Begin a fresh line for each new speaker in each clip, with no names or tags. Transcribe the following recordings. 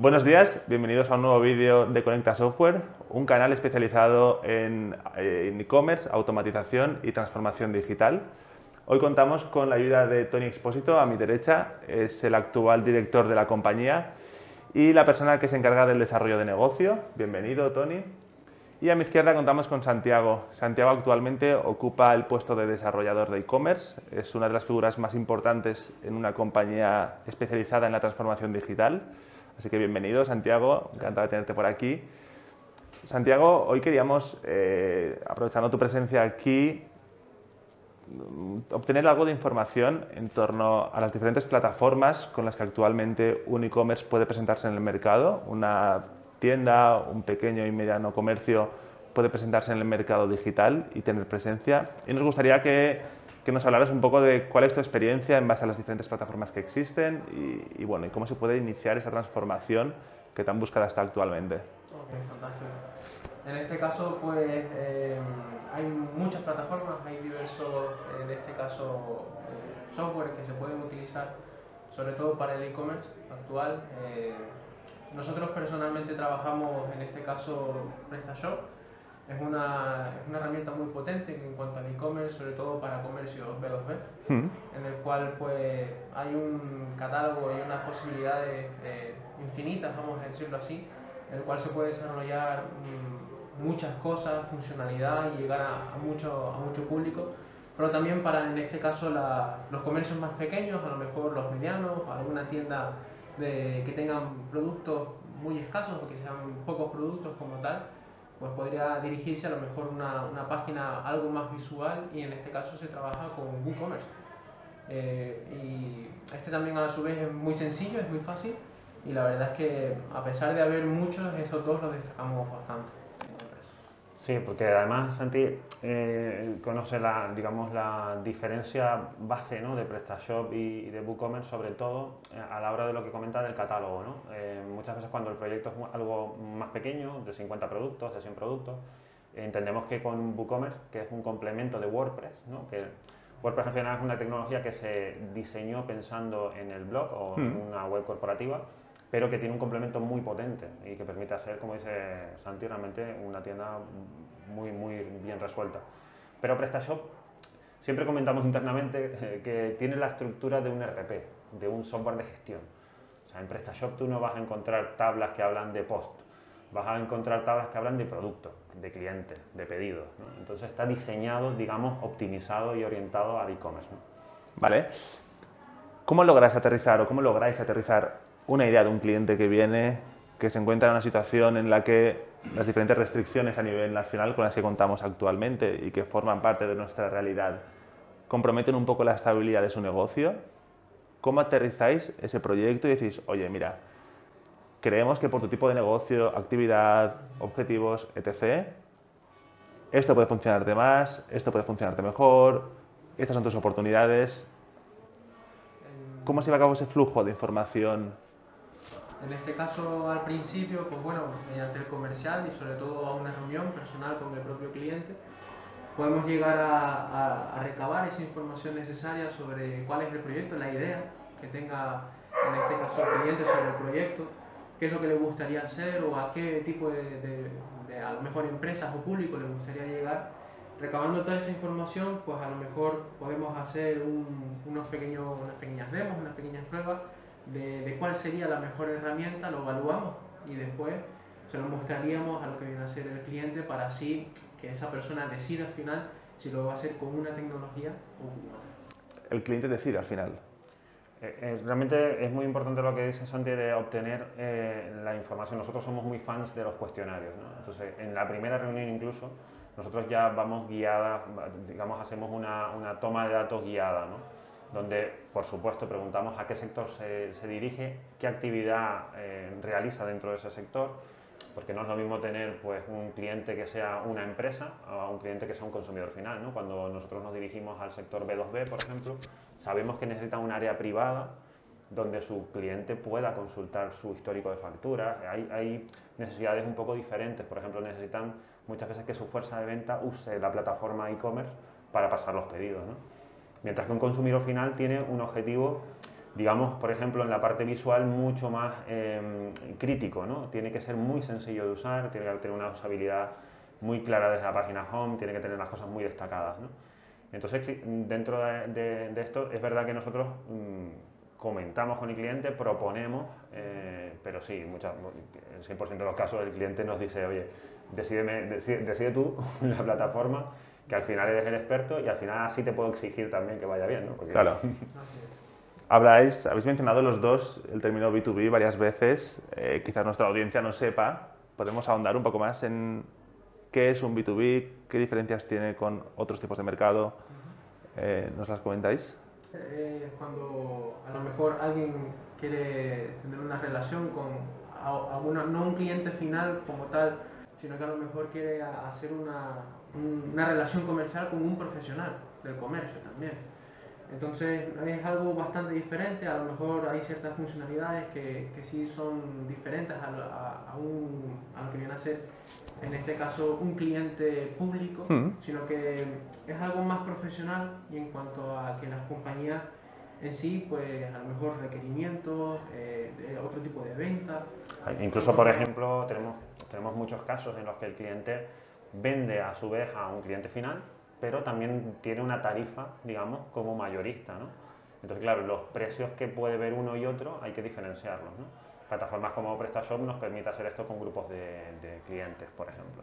Buenos días, bienvenidos a un nuevo vídeo de Conecta Software, un canal especializado en eh, e-commerce, automatización y transformación digital. Hoy contamos con la ayuda de Tony Expósito, a mi derecha, es el actual director de la compañía y la persona que se encarga del desarrollo de negocio. Bienvenido, Tony. Y a mi izquierda contamos con Santiago. Santiago actualmente ocupa el puesto de desarrollador de e-commerce. Es una de las figuras más importantes en una compañía especializada en la transformación digital. Así que bienvenido, Santiago. Encantado de tenerte por aquí. Santiago, hoy queríamos, eh, aprovechando tu presencia aquí, mm, obtener algo de información en torno a las diferentes plataformas con las que actualmente un e-commerce puede presentarse en el mercado. Una tienda, un pequeño y mediano comercio puede presentarse en el mercado digital y tener presencia. Y nos gustaría que, que nos hablaras un poco de cuál es tu experiencia en base a las diferentes plataformas que existen y, bueno, y cómo se puede iniciar esa transformación que tan buscada está actualmente.
Ok, fantástico. En este caso, pues eh, hay muchas plataformas, hay diversos, en este caso, eh, software que se pueden utilizar, sobre todo para el e-commerce actual. Eh, nosotros personalmente trabajamos, en este caso, PrestaShop. Es una, es una herramienta muy potente en cuanto al e-commerce, sobre todo para comercios B2B,
Mm.
en el cual pues hay un catálogo y unas posibilidades eh, infinitas, vamos a decirlo así, en el cual se puede desarrollar mm, muchas cosas, funcionalidad y llegar a, a mucho, a mucho público, pero también para en este caso la- los comercios más pequeños, a lo mejor los medianos, alguna tienda de, que tengan productos muy escasos o que sean pocos productos como tal, pues podría dirigirse a lo mejor una, una página algo más visual y en este caso se trabaja con WooCommerce. Eh, y este también a su vez es muy sencillo, es muy fácil y la verdad es que a pesar de haber muchos, estos dos los destacamos bastante.
Sí, porque además Santi eh, conoce la, digamos, la diferencia base ¿no? de PrestaShop y, y de WooCommerce, sobre todo eh, a la hora de lo que comenta del catálogo. ¿no? Eh, muchas veces cuando el proyecto es algo más pequeño, de 50 productos, de 100 productos, entendemos que con WooCommerce, que es un complemento de WordPress, ¿no? que WordPress al final es una tecnología que se diseñó pensando en el blog o en
Mm.
una web corporativa, pero que tiene un complemento muy potente y que permite hacer, como dice Santi, realmente una tienda muy, muy bien resuelta. Pero PrestaShop, siempre comentamos internamente eh, que tiene la estructura de un RP, de un software de gestión. O sea, en PrestaShop tú no vas a encontrar tablas que hablan de post, vas a encontrar tablas que hablan de producto, de clientes, de pedidos. ¿no? Entonces está diseñado, digamos, optimizado y orientado al e-commerce. ¿no?
¿Vale? ¿Cómo logras aterrizar o cómo lográis aterrizar una idea de un cliente que viene, que se encuentra en una situación en la que las diferentes restricciones a nivel nacional con las que contamos actualmente y que forman parte de nuestra realidad comprometen un poco la estabilidad de su negocio? ¿Cómo aterrizáis ese proyecto y decís, oye, mira, creemos que por tu tipo de negocio, actividad, objetivos, etc., esto puede funcionarte más, esto puede funcionarte mejor, estas son tus oportunidades, ¿Cómo se lleva a cabo ese flujo de información?
En este caso, al principio, pues bueno, mediante el comercial y sobre todo a una reunión personal con el propio cliente, podemos llegar a, recabar esa información necesaria sobre cuál es el proyecto, la idea que tenga en este caso el cliente sobre el proyecto, qué es lo que le gustaría hacer o a qué tipo de, a lo mejor empresas o público le gustaría llegar. Recabando toda esa información, pues a lo mejor podemos hacer un- unos pequeños, unas pequeñas demos, unas pequeñas pruebas de, de cuál sería la mejor herramienta, lo evaluamos y después se lo mostraríamos a lo que viene a ser el cliente para así que esa persona decida al final si lo va a hacer con una tecnología o con otra.
El cliente decide al final.
Eh, eh, realmente es muy importante lo que dice Santi de obtener eh, la información. Nosotros somos muy fans de los cuestionarios. ¿no? Entonces, en la primera reunión incluso, nosotros ya vamos guiadas, digamos, hacemos una, una toma de datos guiada, ¿no? Donde, por supuesto, preguntamos a qué sector se, dirige, qué actividad eh, realiza dentro de ese sector, porque no es lo mismo tener pues, un cliente que sea una empresa a un cliente que sea un consumidor final. ¿no? Cuando nosotros nos dirigimos al sector B2B, por ejemplo, sabemos que necesita un área privada donde su cliente pueda consultar su histórico de facturas. Hay, hay necesidades un poco diferentes. Por ejemplo, necesitan muchas veces que su fuerza de venta use la plataforma e-commerce para pasar los pedidos. ¿no? Mientras que un consumidor final tiene un objetivo digamos, por ejemplo, en la parte visual mucho más em, crítico, ¿no? Tiene que ser muy sencillo de usar, tiene que tener una usabilidad muy clara desde la página home, tiene que tener las cosas muy destacadas, ¿no? Entonces, dentro de, esto, es verdad que nosotros mm, comentamos con el cliente, proponemos, eh, pero sí, muchas, el 100% de los casos el cliente nos dice, oye, decídeme, decide, tú la plataforma, que al final eres el experto y al final así te puedo exigir también que vaya bien, ¿no?
claro. Habláis, habéis mencionado los dos el término B2B varias veces, eh, quizás nuestra audiencia no sepa, podemos ahondar un poco más en qué es un B2B, qué diferencias tiene con otros tipos de mercado, eh, ¿nos las comentáis?
Eh, cuando a lo mejor alguien quiere tener una relación con alguna, no un cliente final como tal, sino que a lo mejor quiere hacer una, una relación comercial con un profesional del comercio también. Entonces es algo bastante diferente, a lo mejor hay ciertas funcionalidades que, que sí son diferentes a, a, a, un, a, lo que viene a ser, en este caso, un cliente público, mm. sino que es algo más profesional y en cuanto a que las compañías en sí, pues a lo mejor requerimientos, eh, de otro tipo de venta.
Incluso, por ejemplo, tenemos, tenemos muchos casos en los que el cliente vende a su vez a un cliente final pero también tiene una tarifa, digamos, como mayorista, ¿no? Entonces, claro, los precios que puede ver uno y otro hay que diferenciarlos, ¿no? Plataformas como PrestaShop nos permite hacer esto con grupos de, clientes, por ejemplo.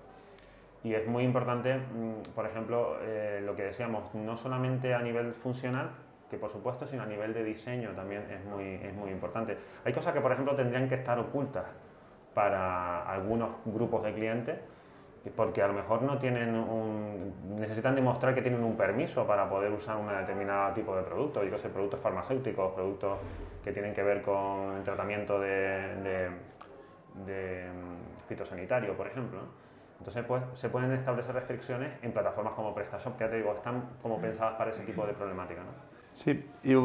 Y es muy importante, mm, por ejemplo, eh, lo que decíamos, no solamente a nivel funcional, que por supuesto, sino a nivel de diseño también es muy, es muy importante. Hay cosas que, por ejemplo, tendrían que estar ocultas para algunos grupos de clientes, porque a lo mejor no tienen un, necesitan demostrar que tienen un permiso para poder usar un determinado tipo de producto, yo sé, productos farmacéuticos, productos que tienen que ver con el tratamiento de, de, mm, fitosanitario, por ejemplo. Entonces, pues, se pueden establecer restricciones en plataformas como PrestaShop, que ya te digo, están como pensadas para ese tipo de problemática. ¿no?
Sí, y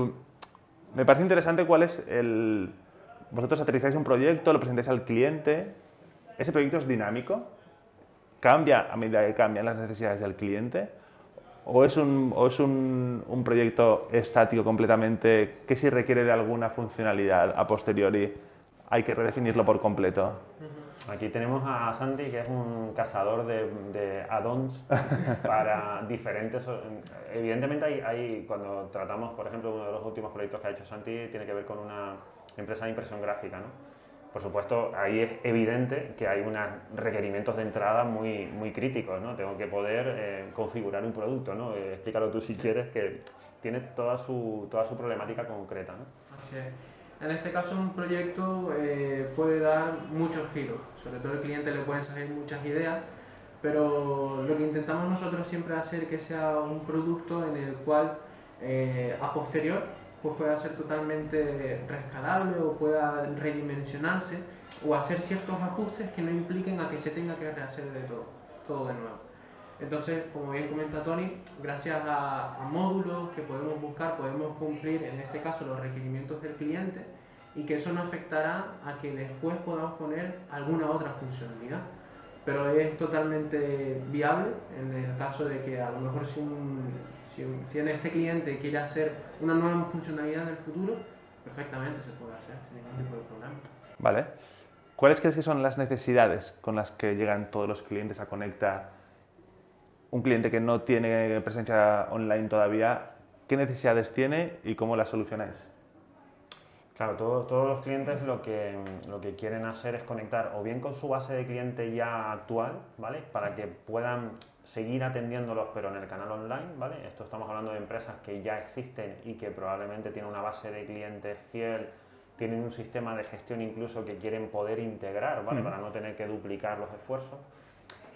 me parece interesante cuál es el... Vosotros aterrizáis un proyecto, lo presentáis al cliente, ¿ese proyecto es dinámico? Cambia a medida que cambian las necesidades del cliente? ¿O es un, o es un, un proyecto estático completamente que si requiere de alguna funcionalidad a posteriori hay que redefinirlo por completo?
Aquí tenemos a Santi, que es un cazador de, de add-ons para diferentes... Evidentemente, hay, hay, cuando tratamos, por ejemplo, uno de los últimos proyectos que ha hecho Santi tiene que ver con una empresa de impresión gráfica, ¿no? Por supuesto, ahí es evidente que hay unos requerimientos de entrada muy, muy críticos, ¿no? Tengo que poder eh, configurar un producto, ¿no? Eh, explícalo tú si quieres, que tiene toda su, toda su problemática concreta, ¿no?
Así es. En este caso, un proyecto eh, puede dar muchos giros, sobre todo al cliente le pueden salir muchas ideas, pero lo que intentamos nosotros siempre es hacer que sea un producto en el cual a posterior pues pueda ser totalmente rescalable o pueda redimensionarse o hacer ciertos ajustes que no impliquen a que se tenga que rehacer de todo, todo de nuevo. Entonces, como bien comenta Tony, gracias a, módulos que podemos buscar, podemos cumplir en este caso los requerimientos del cliente y que eso no afectará a que después podamos poner alguna otra funcionalidad. Pero es totalmente viable en el caso de que a lo mejor si un, si, este cliente quiere hacer una nueva funcionalidad en el futuro, perfectamente se puede hacer sin ningún tipo de problema.
Vale. ¿Cuáles crees que son las necesidades con las que llegan todos los clientes a Conecta? Un cliente que no tiene presencia online todavía, ¿qué necesidades tiene y cómo las solucionáis?
Claro, todos los clientes lo que, lo que quieren hacer es conectar o bien con su base de cliente ya actual, ¿vale? Para que puedan seguir atendiéndolos pero en el canal online, ¿vale? Esto estamos hablando de empresas que ya existen y que probablemente tienen una base de clientes fiel, tienen un sistema de gestión incluso que quieren poder integrar, ¿vale? Para no tener que duplicar los esfuerzos.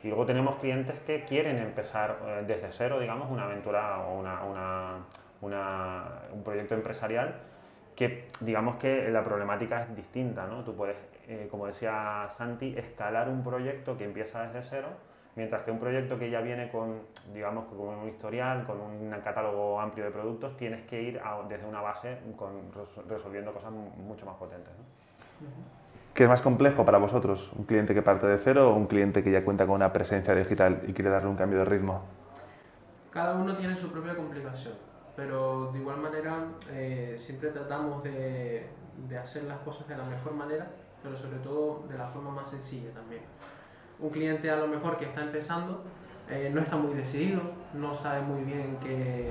Y luego tenemos clientes que quieren empezar eh, desde cero, digamos, una aventura o una, un proyecto empresarial que digamos que la problemática es distinta, ¿no? Tú puedes, eh, como decía Santi, escalar un proyecto que empieza desde cero Mientras que un proyecto que ya viene con, digamos, con un historial, con un catálogo amplio de productos, tienes que ir desde una base con, resolviendo cosas mucho más potentes.
¿Qué es más complejo para vosotros? ¿Un cliente que parte de cero o un cliente que ya cuenta con una presencia digital y quiere darle un cambio de ritmo?
Cada uno tiene su propia complicación. Pero de igual manera eh, siempre tratamos de, de hacer las cosas de la mejor manera, pero sobre todo de la forma más sencilla también. Un cliente a lo mejor que está empezando eh, no está muy decidido, no sabe muy bien qué,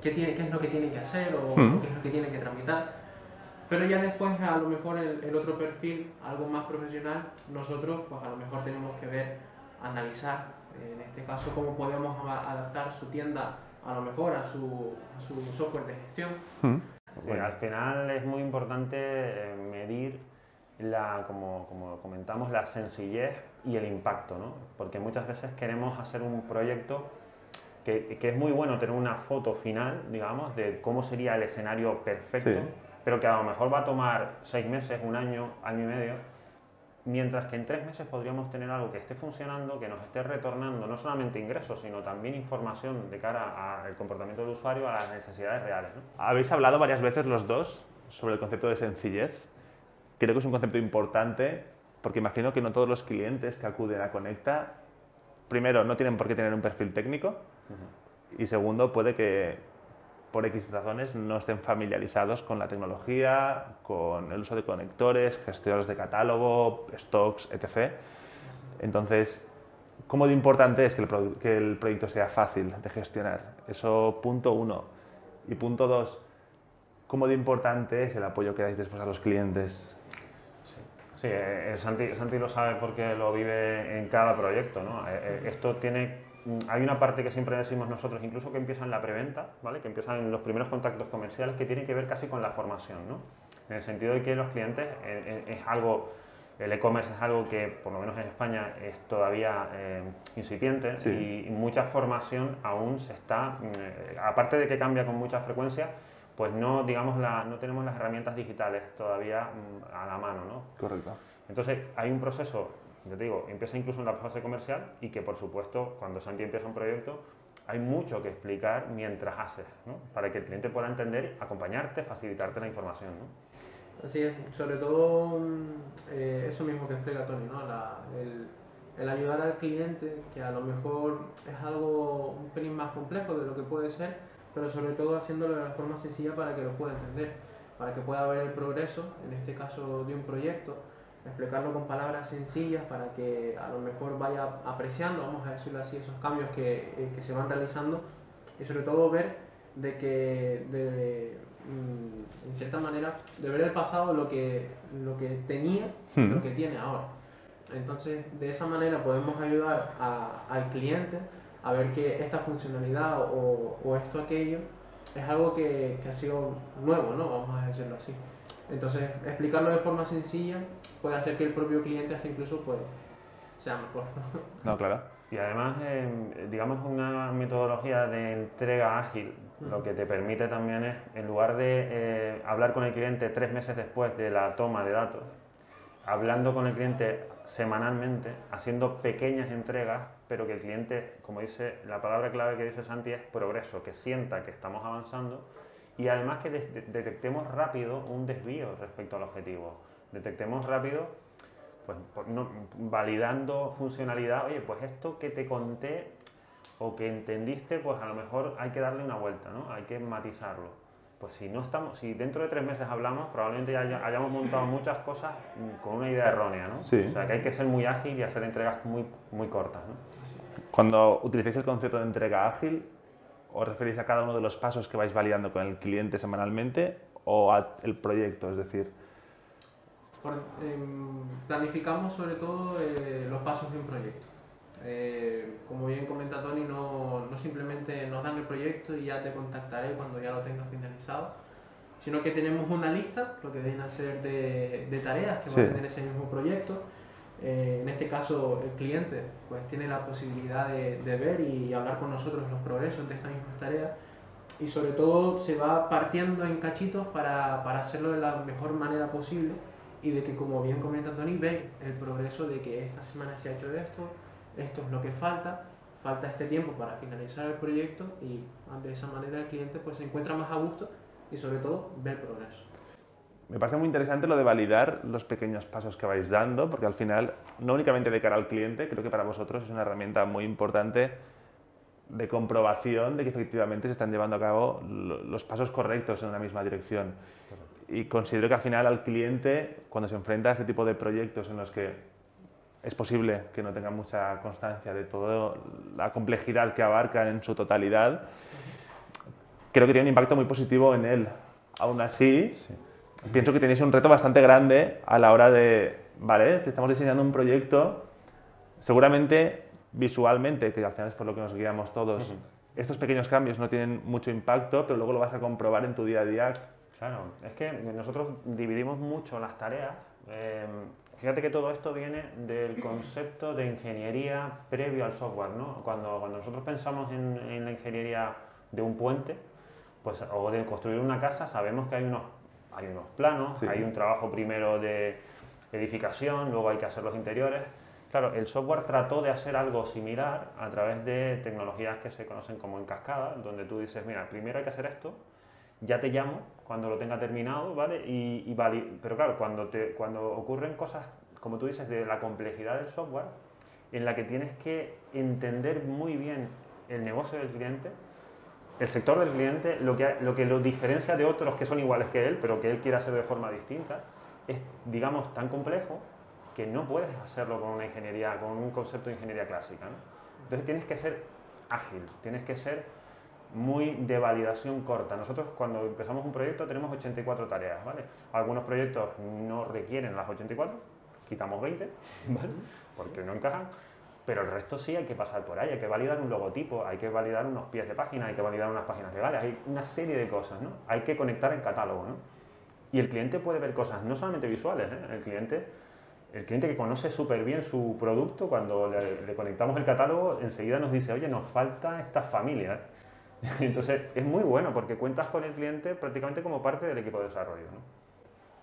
qué, tiene, qué es lo que tiene que hacer o
Mm.
qué es lo que tiene que tramitar. Pero ya después a lo mejor el, el otro perfil, algo más profesional, nosotros pues a lo mejor tenemos que ver, analizar, en este caso, cómo podemos adaptar su tienda a lo mejor a su, a su software de gestión.
Mm.
Sí,
Bueno.
al final es muy importante eh, medir, la, como, como comentamos, la sencillez y el impacto, ¿no? Porque muchas veces queremos hacer un proyecto que, que es muy bueno tener una foto final, digamos, de cómo sería el escenario perfecto,
Sí.
pero que a lo mejor va a tomar seis meses, un año, año y medio, mientras que en tres meses podríamos tener algo que esté funcionando, que nos esté retornando no solamente ingresos, sino también información de cara al comportamiento del usuario, a las necesidades reales. ¿no?
Habéis hablado varias veces los dos sobre el concepto de sencillez. Creo que es un concepto importante porque imagino que no todos los clientes que acuden a Conecta, primero, no tienen por qué tener un perfil técnico y segundo, puede que por X razones no estén familiarizados con la tecnología, con el uso de conectores, gestores de catálogo, stocks, etc. Entonces, ¿cómo de importante es que el, que proyecto sea fácil de gestionar? Eso punto uno. Y punto dos, ¿cómo de importante es el apoyo que dais después a los clientes?
Sí, eh, eh, Santi, lo sabe porque lo vive en cada proyecto. ¿no? Eh, esto tiene, hay una parte que siempre decimos nosotros, incluso que empieza en la preventa, ¿vale? que empieza en los primeros contactos comerciales, que tiene que ver casi con la formación. ¿no? En el sentido de que los clientes eh, eh, es algo, el e-commerce es algo que, por lo menos en España, es todavía eh, incipiente
Sí.
y, y mucha formación aún se está, mm, eh, aparte de que cambia con mucha frecuencia, pues no, digamos, la, no tenemos las herramientas digitales todavía mm, a la mano, ¿no?
Correcto.
Entonces, hay un proceso, te digo, empieza incluso en la fase comercial y que, por supuesto, cuando Santi empieza un proyecto, hay mucho que explicar mientras haces, ¿no? Para que el cliente pueda entender, acompañarte, facilitarte la información, ¿no?
Así es, sobre todo mm, eh, eso mismo que explica Tony, ¿no? La- el, el ayudar al cliente, que a lo mejor es algo un pelín más complejo de lo que puede ser, pero sobre todo haciéndolo de la forma sencilla para que lo pueda entender, para que pueda ver el progreso, en este caso de un proyecto, explicarlo con palabras sencillas para que a lo mejor vaya apreciando, vamos a decirlo así, esos cambios que, eh, que se van realizando. Y sobre todo ver de que de, mm, en cierta manera de ver el pasado lo que lo que tenía y lo que tiene ahora. Entonces de esa manera podemos ayudar a- al cliente a ver que esta funcionalidad o, o esto aquello es algo que, que ha sido nuevo no vamos a decirlo así. Entonces explicarlo de forma sencilla puede hacer que el propio cliente hasta incluso pues sea mejor ¿no?
No, claro.
Y además, eh, digamos, una metodología de entrega ágil, lo que te permite también es, en lugar de eh, hablar con el cliente tres meses después de la toma de datos, hablando con el cliente semanalmente, haciendo pequeñas entregas, pero que el cliente, como dice, la palabra clave que dice Santi es progreso, que sienta que estamos avanzando y además que de- de- detectemos rápido un desvío respecto al objetivo. Detectemos rápido pues, por no- validando funcionalidad, oye, pues esto que te conté o que entendiste, pues a lo mejor hay que darle una vuelta, ¿no? Hay que matizarlo. Pues si no estamos, si dentro de tres meses hablamos, probablemente ya haya- hayamos montado muchas cosas mm, con una idea errónea, ¿no?
Sí.
O sea, que hay que ser muy ágil y hacer entregas muy, muy cortas, ¿no?
Cuando utilizáis el concepto de entrega ágil, ¿os referís a cada uno de los pasos que vais validando con el cliente semanalmente o al proyecto? Es decir,
Por- em, planificamos sobre todo eh, los pasos de un proyecto. Eh, como bien comenta Tony, no, no simplemente nos dan el proyecto y ya te contactaré cuando ya lo tengas finalizado, sino que tenemos una lista, lo que viene a ser de, de tareas que
Sí.
va a tener ese mismo proyecto. Eh, en este caso, el cliente pues, tiene la posibilidad de, de ver y hablar con nosotros los progresos de estas mismas tareas y sobre todo se va partiendo en cachitos para, para hacerlo de la mejor manera posible y de que como bien comenta Tony, ve el progreso de que esta semana se ha hecho esto, esto es lo que falta, falta este tiempo para finalizar el proyecto y de esa manera el cliente pues se encuentra más a gusto y sobre todo ve el progreso.
me parece muy interesante lo de validar los pequeños pasos que vais dando, porque al final, no únicamente de cara al cliente, creo que para vosotros es una herramienta muy importante de comprobación de que efectivamente se están llevando a cabo los pasos correctos en una misma dirección. Y considero que al final al cliente, cuando se enfrenta a este tipo de proyectos en los que es posible que no tenga mucha constancia de toda la complejidad que abarcan en su totalidad, creo que tiene un impacto muy positivo en él. Aún así, pienso que tenéis un reto bastante grande a la hora de, vale, te estamos diseñando un proyecto, seguramente visualmente, que al final es por lo que nos guiamos todos, estos pequeños cambios no tienen mucho impacto, pero luego lo vas a comprobar en tu día a día.
Claro, es que nosotros dividimos mucho las tareas. Em, fíjate que todo esto viene del concepto de ingeniería previo al software, ¿no? Cuando, cuando nosotros pensamos en, en la ingeniería de un puente, pues, o de construir una casa, sabemos que hay unos, hay unos planos, hay un trabajo primero de edificación, luego hay que hacer los interiores. Claro, el software trató de hacer algo similar a través de tecnologías que se conocen como en cascada, donde tú dices, mira, primero hay que hacer esto, ya te llamo cuando lo tenga terminado, ¿vale? Y, y Pero claro, cuando, te, cuando ocurren cosas, como tú dices, de la complejidad del software, en la que tienes que entender muy bien el negocio del cliente, el sector del cliente, lo que, lo que lo diferencia de otros que son iguales que él, pero que él quiere hacer de forma distinta, es, digamos, tan complejo que no puedes hacerlo con una ingeniería, con un concepto de ingeniería clásica. Entonces tienes que ser ágil, tienes que ser muy de validación corta. Nosotros cuando empezamos un proyecto tenemos 84 tareas, ¿vale? Algunos proyectos no requieren las 84, quitamos 20, ¿vale? Porque no encajan pero el resto sí hay que pasar por ahí, hay que validar un logotipo, hay que validar unos pies de página, hay que validar unas páginas legales, hay una serie de cosas, ¿no? Hay que conectar el catálogo, ¿no? Y el cliente puede ver cosas no solamente visuales, ¿eh? el cliente el cliente que conoce súper bien su producto, cuando le, conectamos el catálogo, enseguida nos dice, oye, nos falta esta familia. Entonces, es muy bueno porque cuentas con el cliente prácticamente como parte del equipo de desarrollo. ¿no?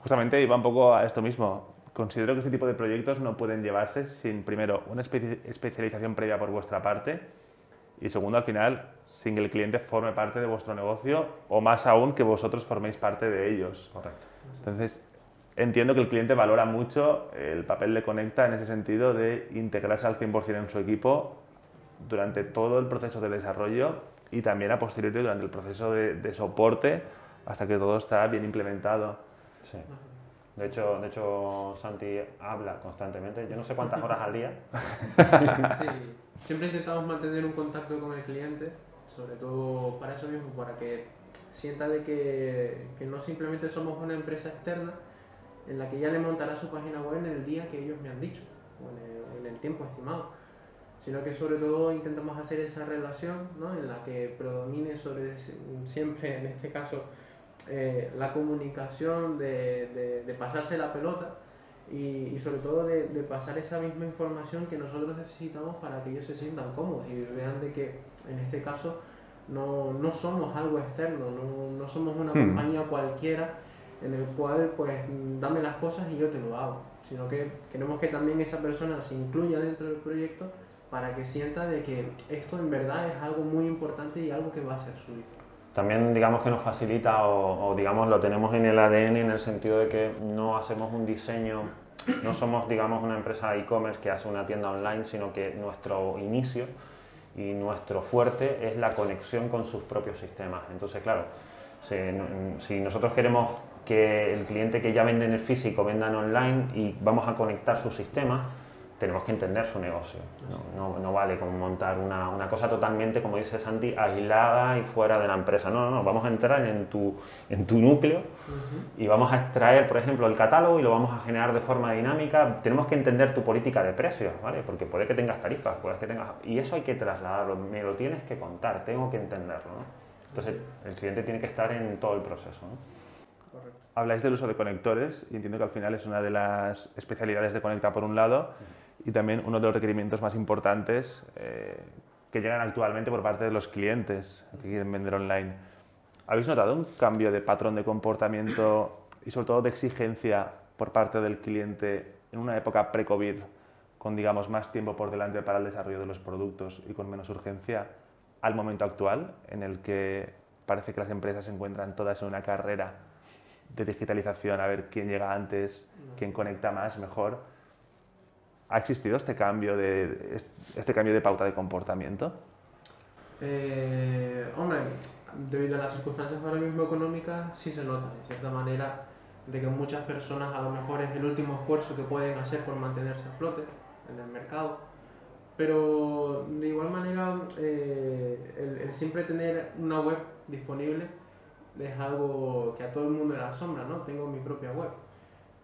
Justamente iba un poco a esto mismo considero que este tipo de proyectos no pueden llevarse sin, primero, una especialización previa por vuestra parte y segundo, al final, sin que el cliente forme parte de vuestro negocio o más aún que vosotros forméis parte de ellos.
Correcto.
Entonces, entiendo que el cliente valora mucho el papel de Conecta en ese sentido de integrarse al 100% en su equipo durante todo el proceso de desarrollo y también a posteriori durante el proceso de, de soporte hasta que todo está bien implementado.
Sí. De hecho, de hecho, Santi habla constantemente. Yo no sé cuántas horas al día.
Sí, siempre intentamos mantener un contacto con el cliente, sobre todo para eso mismo, para que sienta de que, que no simplemente somos una empresa externa en la que ya le montará su página web en el día que ellos me han dicho, o en el, en el tiempo estimado, sino que sobre todo intentamos hacer esa relación ¿no? en la que predomine sobre siempre, en este caso, eh, la comunicación, de, de, pasarse la pelota y, y sobre todo de, de, pasar esa misma información que nosotros necesitamos para que ellos se sientan cómodos y vean de que en este caso no, no somos algo externo, no, no somos una hmm. compañía cualquiera en el cual pues dame las cosas y yo te lo hago, sino que queremos que también esa persona se incluya dentro del proyecto para que sienta de que esto en verdad es algo muy importante y algo que va a ser suyo
también digamos que nos facilita o, digamos lo tenemos en el ADN en el sentido de que no hacemos un diseño, no somos digamos una empresa e-commerce que hace una tienda online, sino que nuestro inicio y nuestro fuerte es la conexión con sus propios sistemas. Entonces, claro, si, si nosotros queremos que el cliente que ya vende en el físico venda en online y vamos a conectar sus sistemas, tenemos que entender su negocio. No, no, vale como montar una, una, cosa totalmente, como dice Santi, aislada y fuera de la empresa. No, no, no, vamos a entrar en tu, en tu núcleo y vamos a extraer, por ejemplo, el catálogo y lo vamos a generar de forma dinámica. Tenemos que entender tu política de precios, ¿vale? Porque puede que tengas tarifas, puede que tengas... Y eso hay que trasladarlo, me lo tienes que contar, tengo que entenderlo, ¿no? Entonces, el cliente tiene que estar en todo el proceso, ¿no?
Habláis del uso de conectores y entiendo que al final es una de las especialidades de Conecta por un lado y también uno de los requerimientos más importantes eh, que llegan actualmente por parte de los clientes que quieren vender online. ¿Habéis notado un cambio de patrón de comportamiento y sobre todo de exigencia por parte del cliente en una época pre-COVID, con digamos más tiempo por delante para el desarrollo de los productos y con menos urgencia, al momento actual en el que parece que las empresas se encuentran todas en una carrera de digitalización, a ver quién llega antes, quién conecta más, mejor? ¿Ha existido este cambio de, este cambio de pauta de comportamiento?
Eh, hombre, debido a las circunstancias ahora mismo económicas, sí se nota, de cierta manera, de que muchas personas a lo mejor es el último esfuerzo que pueden hacer por mantenerse a flote en el mercado. Pero de igual manera, eh, el, siempre tener una web disponible es algo que a todo el mundo le asombra, ¿no? Tengo mi propia web.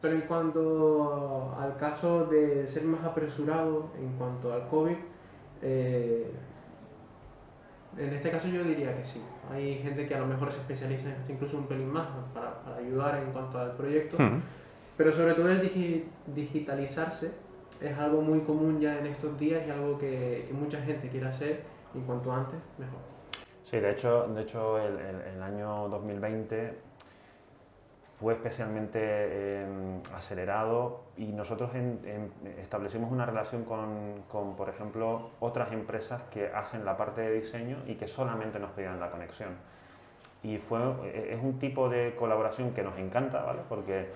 Pero en cuanto al caso de ser más apresurado en cuanto al COVID, eh, en este caso yo diría que sí. Hay gente que a lo mejor se especializa en esto incluso un pelín más para, para ayudar en cuanto al proyecto. Pero sobre todo el digitalizarse es algo muy común ya en estos días y algo que, que, mucha gente quiere hacer y cuanto antes mejor.
Sí, de hecho, de hecho el, el, año 2020 fue especialmente em, acelerado y nosotros establecimos una relación con, por ejemplo, otras empresas que hacen la parte de diseño y que solamente nos pedían la conexión. Y fue, e, es un tipo de colaboración que nos encanta, ¿vale? Porque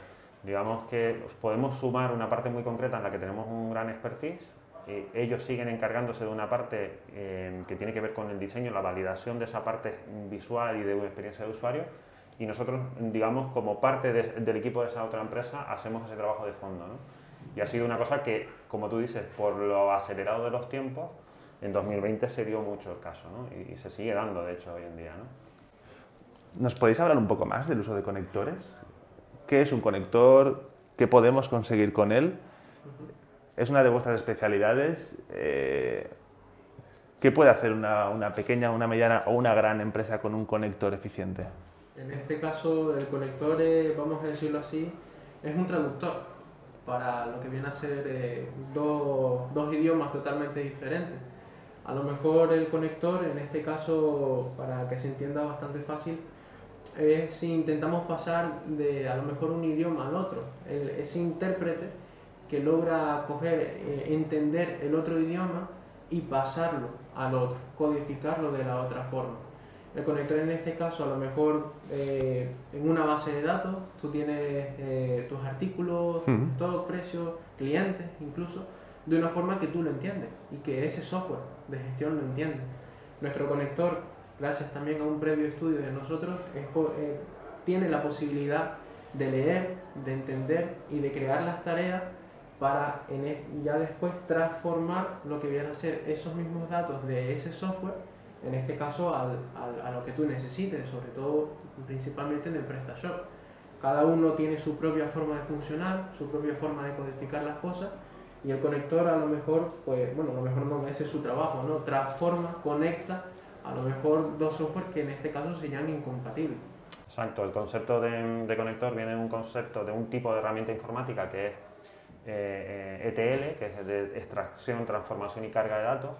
digamos que podemos sumar una parte muy concreta en la que tenemos un gran expertise. Eh, ellos siguen encargándose de una parte em, que tiene que ver con el diseño, la validación de esa parte visual y de una experiencia de usuario y nosotros, digamos, como parte del equipo de esa otra empresa, hacemos ese trabajo de fondo. ¿no? Y ha sido una cosa que, como tú dices, por lo acelerado de los tiempos, en 2020 se dio mucho el caso ¿no? y, se sigue dando, de hecho, hoy en día. ¿no?
¿Nos podéis hablar un poco más del uso de conectores? ¿Qué es un conector? ¿Qué podemos conseguir con él? Es una de vuestras especialidades. Eh, ¿Qué puede hacer una, una pequeña, una mediana o una gran empresa con un conector eficiente?
En este caso, el conector, vamos a decirlo así, es un traductor para lo que viene a ser eh, dos, dos, idiomas totalmente diferentes. A lo mejor el conector, en este caso, para que se entienda bastante fácil, es si intentamos pasar de a lo mejor un idioma al otro. ese intérprete que logra coger, eh, entender el otro idioma y pasarlo al otro, codificarlo de la otra forma. El conector en este caso, a lo mejor eh, en una base de datos, tú tienes eh, tus artículos, todos precios, clientes incluso, de una forma que tú lo entiendes y que ese software de gestión lo entiende. Nuestro conector, gracias también a un previo estudio de nosotros, eh, tiene la posibilidad de leer, de entender y de crear las tareas para en, ya después transformar lo que vienen a ser esos mismos datos de ese software en este caso al, a lo que tú necesites, sobre todo principalmente en el PrestaShop. Cada uno tiene su propia forma de funcionar, su propia forma de codificar las cosas y el conector a lo mejor, pues bueno, a lo mejor no, ese es su trabajo, ¿no? Transforma, conecta a lo mejor dos softwares que en este caso serían incompatibles.
Exacto, el concepto de, de conector viene de un concepto de un tipo de herramienta informática que es eh, ETL, eh, e que es de extracción, transformación y carga de datos,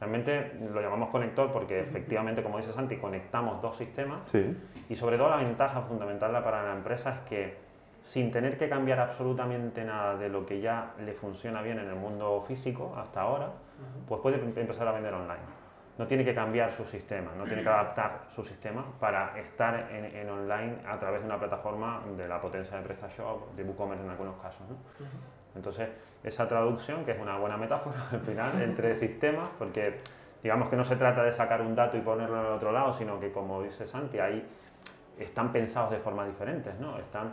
Realmente lo llamamos conector porque efectivamente, como dice Santi, conectamos dos sistemas y sobre todo la ventaja fundamental para la empresa es que sin tener que cambiar absolutamente nada de lo que ya le funciona bien en el mundo físico hasta ahora, pues puede empezar a vender online. No tiene que cambiar su sistema, no tiene que adaptar su sistema para estar en, online a través de una plataforma de la potencia de PrestaShop, de WooCommerce en algunos casos. Entonces, esa traducción, que es una buena metáfora al final, entre sistemas, porque digamos que no se trata de sacar un dato y ponerlo en el otro lado, sino que, como dice Santi, ahí están pensados de formas diferentes, ¿no? Están,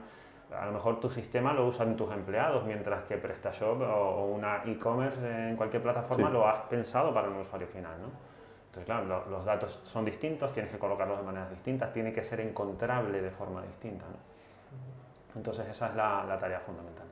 a lo mejor tu sistema lo usan tus empleados, mientras que PrestaShop o, una e-commerce en cualquier plataforma lo has pensado para un usuario final, ¿no? Entonces, claro, los datos son distintos, tienes que colocarlos de maneras distintas, tiene que ser encontrable de forma distinta. ¿no? Entonces, esa es la, tarea fundamental.